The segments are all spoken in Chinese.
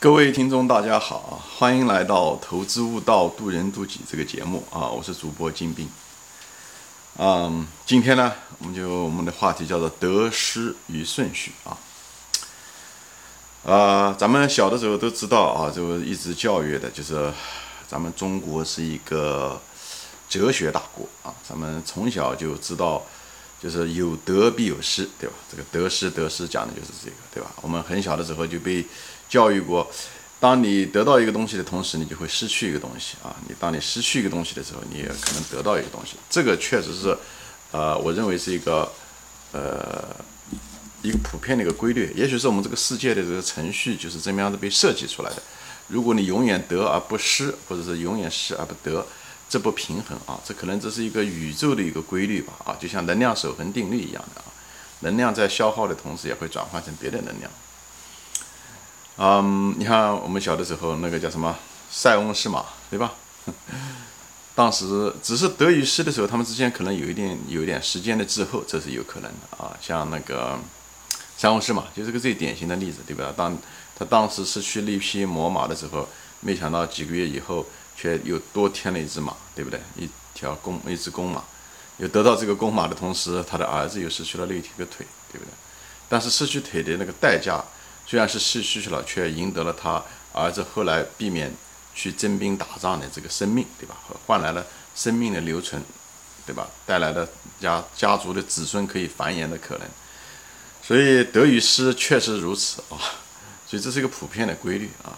各位听众，大家好，欢迎来到《投资悟道，渡人渡己》这个节目啊！我是主播金兵。嗯，今天呢，我们就我们的话题叫做得失与顺序啊。啊，咱们小的时候都知道啊，就一直教育的就是咱们中国是一个哲学大国啊。咱们从小就知道，就是有得必有失，对吧？这个得失得失讲的就是这个，对吧？我们很小的时候就被教育过，当你得到一个东西的同时，你就会失去一个东西啊！你当你失去一个东西的时候，你也可能得到一个东西。这个确实是，呃，我认为是一个，呃，一个普遍的一个规律。也许是我们这个世界的这个程序就是这么样子被设计出来的。如果你永远得而不失，或者是永远失而不得，这不平衡啊！这可能这是一个宇宙的一个规律吧？啊，就像能量守恒定律一样的啊，能量在消耗的同时，也会转换成别的能量。嗯，你看我们小的时候那个叫什么塞翁失马，对吧？当时只是得与失的时候，他们之间可能有一点有一点时间的滞后，这是有可能的啊。像那个塞翁失马就是个最典型的例子，对吧？当他当时失去了一匹魔马的时候，没想到几个月以后却又多添了一只马，对不对？一条公一只公马，又得到这个公马的同时，他的儿子又失去了那一个腿，对不对？但是失去腿的那个代价。虽然是失去了，却赢得了他儿子后来避免去征兵打仗的这个生命，对吧？换来了生命的留存，对吧？带来了家家族的子孙可以繁衍的可能。所以得与失确实如此啊，所以这是一个普遍的规律啊。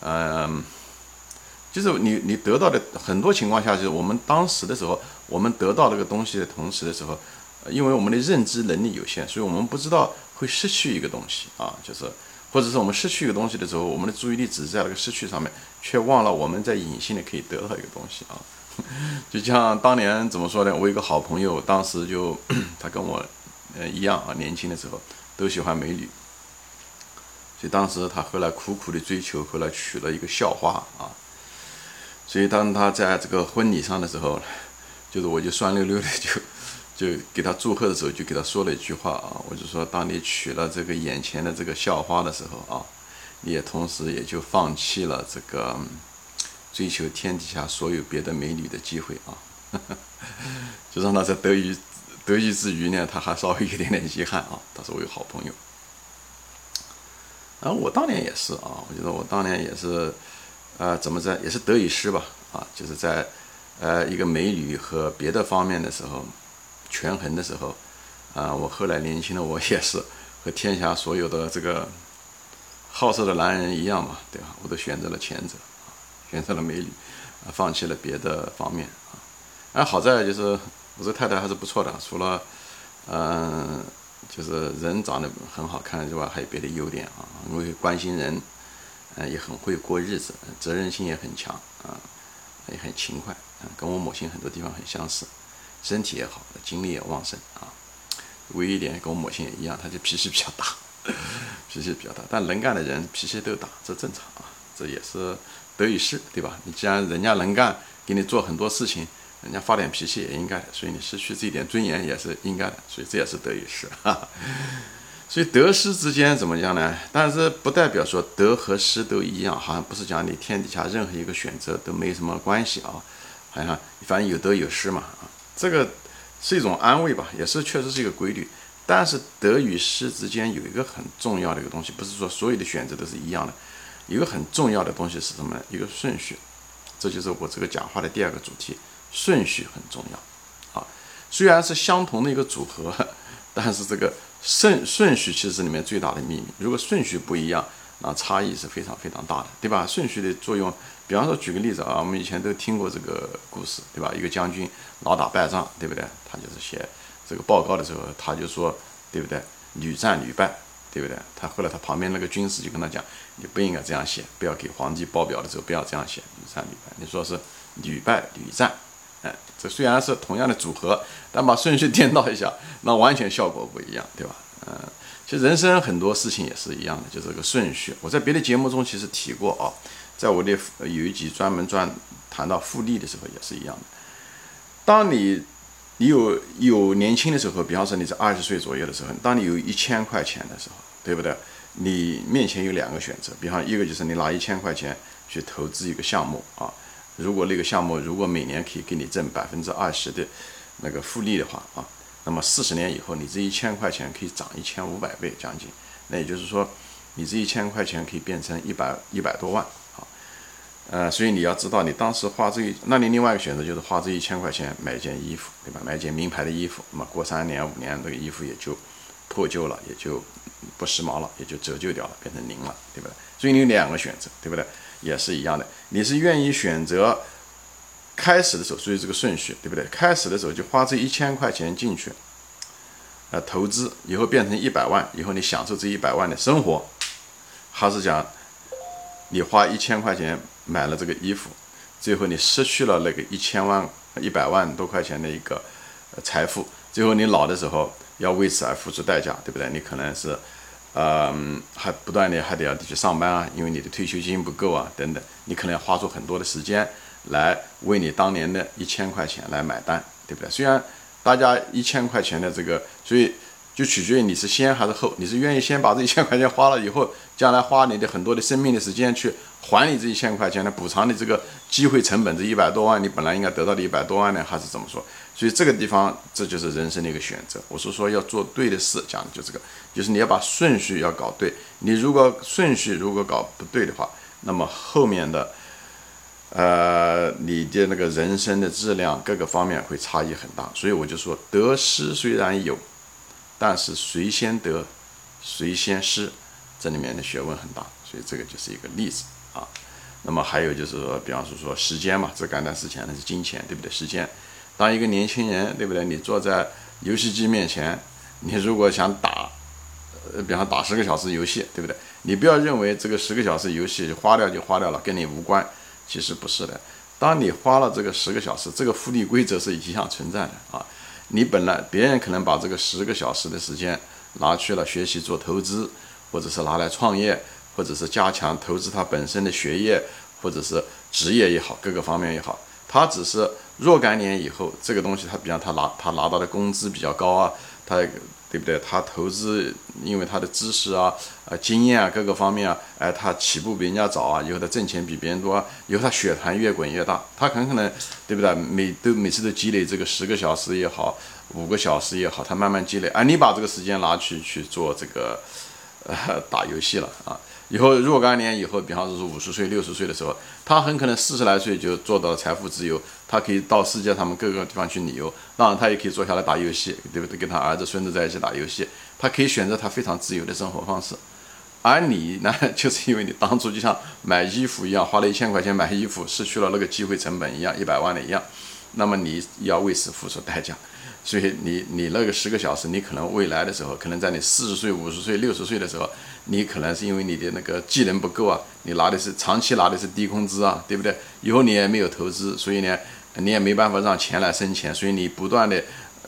嗯，就是你你得到的很多情况下，就是我们当时的时候，我们得到这个东西的同时的时候，因为我们的认知能力有限，所以我们不知道。会失去一个东西啊，就是，或者是我们失去一个东西的时候，我们的注意力只在那个失去上面，却忘了我们在隐性的可以得到一个东西啊。就像当年怎么说呢？我有个好朋友，当时就 他跟我呃一样啊，年轻的时候都喜欢美女，所以当时他后来苦苦的追求，后来娶了一个校花啊。所以当他在这个婚礼上的时候，就是我就酸溜溜的就。就给他祝贺的时候，就给他说了一句话啊，我就说，当你娶了这个眼前的这个校花的时候啊，你也同时也就放弃了这个追求天底下所有别的美女的机会啊，就让他在得意得意之余呢，他还稍微有点点遗憾啊。他说我有好朋友，然后我当年也是啊，我觉得我当年也是，呃，怎么着也是得与失吧啊，就是在呃一个美女和别的方面的时候。权衡的时候，啊，我后来年轻的我也是和天下所有的这个好色的男人一样嘛，对吧？我都选择了前者，选择了美女，啊，放弃了别的方面啊。哎，好在就是我这太太还是不错的，除了嗯，就是人长得很好看之外，还有别的优点啊，因为关心人，嗯，也很会过日子，责任心也很强啊，也很勤快，嗯，跟我母亲很多地方很相似。身体也好，精力也旺盛啊。唯一一点跟我母亲也一样，她就脾气比较大，脾气比较大。但能干的人脾气都大，这正常啊，这也是得与失，对吧？你既然人家能干，给你做很多事情，人家发点脾气也应该。所以你失去这一点尊严也是应该的。所以这也是得与失。哈 哈所以得失之间怎么样呢？但是不代表说得和失都一样，好像不是讲你天底下任何一个选择都没什么关系啊，好像反正有得有失嘛啊。这个是一种安慰吧，也是确实是一个规律。但是得与失之间有一个很重要的一个东西，不是说所有的选择都是一样的。一个很重要的东西是什么呢？一个顺序。这就是我这个讲话的第二个主题，顺序很重要。啊，虽然是相同的一个组合，但是这个顺顺序其实是里面最大的秘密。如果顺序不一样，那差异是非常非常大的，对吧？顺序的作用。比方说，举个例子啊，我们以前都听过这个故事，对吧？一个将军老打败仗，对不对？他就是写这个报告的时候，他就说，对不对？屡战屡败，对不对？他后来他旁边那个军师就跟他讲，你不应该这样写，不要给皇帝报表的时候不要这样写，屡战屡败，你说是屡败屡战，哎，这虽然是同样的组合，但把顺序 颠倒一下，那完全效果不一样，对吧？嗯，其实人生很多事情也是一样的，就这个顺序。我在别的节目中其实提过啊。在我的有一集专门专谈到复利的时候也是一样的。当你你有有年轻的时候，比方说你在二十岁左右的时候，当你有一千块钱的时候，对不对？你面前有两个选择，比方一个就是你拿一千块钱去投资一个项目啊，如果那个项目如果每年可以给你挣百分之二十的那个复利的话啊，那么四十年以后你这一千块钱可以涨一千五百倍将近，那也就是说你这一千块钱可以变成一百一百多万啊，呃，所以你要知道你当时花这一，那你另外一个选择就是花这一千块钱买一件衣服，对吧？买一件名牌的衣服，那么过三年五年这个衣服也就破旧了，也就。不时髦了，也就折旧掉了，变成零了，对不对？所以你有两个选择，对不对？也是一样的，你是愿意选择开始的时候，所以这个顺序，对不对？开始的时候就花这一千块钱进去，呃，投资以后变成一百万，以后你享受这一百万的生活，还是讲你花一千块钱买了这个衣服，最后你失去了那个一千万、一百万多块钱的一个财富，最后你老的时候。要为此而付出代价，对不对？你可能是，呃，还不断的还得要去上班啊，因为你的退休金不够啊，等等，你可能要花出很多的时间来为你当年的一千块钱来买单，对不对？虽然大家一千块钱的这个，所以就取决于你是先还是后，你是愿意先把这一千块钱花了以后，将来花你的很多的生命的时间去还你这一千块钱来补偿你这个机会成本，这一百多万你本来应该得到的一百多万呢，还是怎么说？所以这个地方，这就是人生的一个选择。我是说要做对的事，讲的就这个，就是你要把顺序要搞对。你如果顺序如果搞不对的话，那么后面的，呃，你的那个人生的质量各个方面会差异很大。所以我就说，得失虽然有，但是谁先得，谁先失，这里面的学问很大。所以这个就是一个例子啊。那么还有就是说，比方说说时间嘛，这干单事情那是金钱，对不对？时间。当一个年轻人，对不对？你坐在游戏机面前，你如果想打，呃，比方打十个小时游戏，对不对？你不要认为这个十个小时游戏花掉就花掉了，跟你无关。其实不是的。当你花了这个十个小时，这个复利规则是一样存在的啊。你本来别人可能把这个十个小时的时间拿去了学习做投资，或者是拿来创业，或者是加强投资他本身的学业，或者是职业也好，各个方面也好。他只是若干年以后，这个东西他，比方他拿他拿到的工资比较高啊，他对不对？他投资，因为他的知识啊、啊经验啊各个方面啊，哎，他起步比人家早啊，以后他挣钱比别人多，啊以后他血团越滚越大，他很可能对不对？每都每次都积累这个十个小时也好，五个小时也好，他慢慢积累。哎，你把这个时间拿去去做这个 打游戏了啊。以后若干年以后，比方说是五十岁、六十岁的时候，他很可能四十来岁就做到财富自由，他可以到世界上各个地方去旅游，当然他也可以坐下来打游戏，对不对？跟他儿子、孙子在一起打游戏，他可以选择他非常自由的生活方式。而你呢，就是因为你当初就像买衣服一样，花了一千块钱买衣服，失去了那个机会成本一样，一百万的一样，那么你要为此付出代价。所以你你那个十个小时，你可能未来的时候，可能在你四十岁、五十岁、六十岁的时候，你可能是因为你的那个技能不够啊，你拿的是长期拿的是低工资啊，对不对？以后你也没有投资，所以呢，你也没办法让钱来生钱，所以你不断的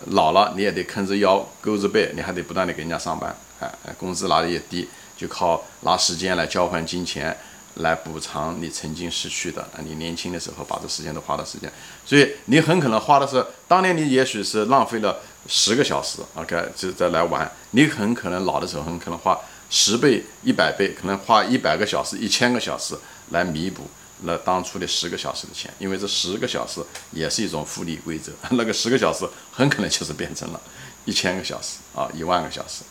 老了，你也得坑着腰、勾着背，你还得不断的给人家上班，哎，工资拿的也低，就靠拿时间来交换金钱。来补偿你曾经失去的，你年轻的时候把这时间都花的时间，所以你很可能花的是当年你也许是浪费了十个小时，OK，就再来玩，你很可能老的时候很可能花十倍、一百倍，可能花一百个小时、一千个小时来弥补那当初的十个小时的钱，因为这十个小时也是一种复利规则，那个十个小时很可能就是变成了一千个小时啊，一万个小时，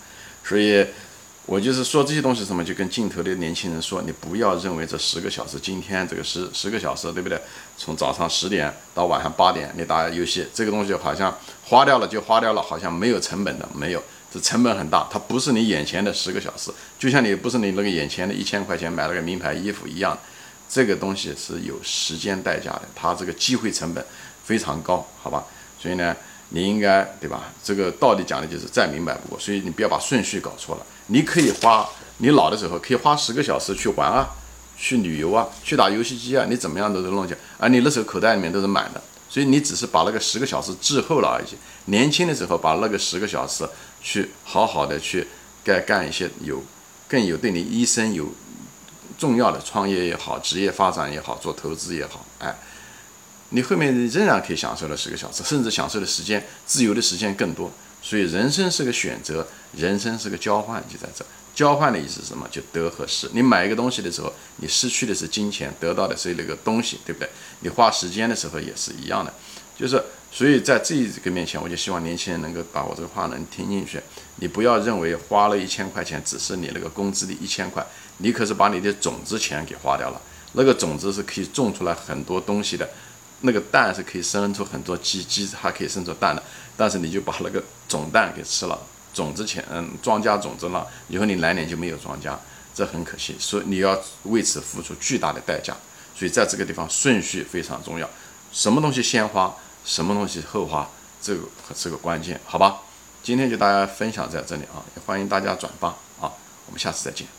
所以。我就是说这些东西什么，就跟镜头的年轻人说，你不要认为这十个小时，今天这个十十个小时，对不对？从早上十点到晚上八点，你打游戏，这个东西好像花掉了就花掉了，好像没有成本的，没有，这成本很大，它不是你眼前的十个小时，就像你不是你那个眼前的一千块钱买了个名牌衣服一样，这个东西是有时间代价的，它这个机会成本非常高，好吧？所以呢。你应该对吧？这个道理讲的就是再明白不过，所以你不要把顺序搞错了。你可以花你老的时候可以花十个小时去玩啊，去旅游啊，去打游戏机啊，你怎么样都是弄起来。而你那时候口袋里面都是满的，所以你只是把那个十个小时滞后了而已。年轻的时候把那个十个小时去好好的去该干一些有更有对你一生有重要的创业也好，职业发展也好，做投资也好，哎。你后面仍然可以享受了十个小时，甚至享受的时间、自由的时间更多。所以人生是个选择，人生是个交换，就在这。交换的意思是什么？就得和失。你买一个东西的时候，你失去的是金钱，得到的是那个东西，对不对？你花时间的时候也是一样的，就是所以在这个面前，我就希望年轻人能够把我这个话能听进去。你不要认为花了一千块钱只是你那个工资的一千块，你可是把你的种子钱给花掉了。那个种子是可以种出来很多东西的，那个蛋是可以生出很多鸡，鸡还可以生出蛋的，但是你就把那个种蛋给吃了。种子钱，嗯，庄稼种子了，以后你来年就没有庄稼，这很可惜，所以你要为此付出巨大的代价。所以在这个地方顺序非常重要，什么东西先花，什么东西后花，这个是个关键，好吧？今天就大家分享在这里啊，也欢迎大家转发啊，我们下次再见。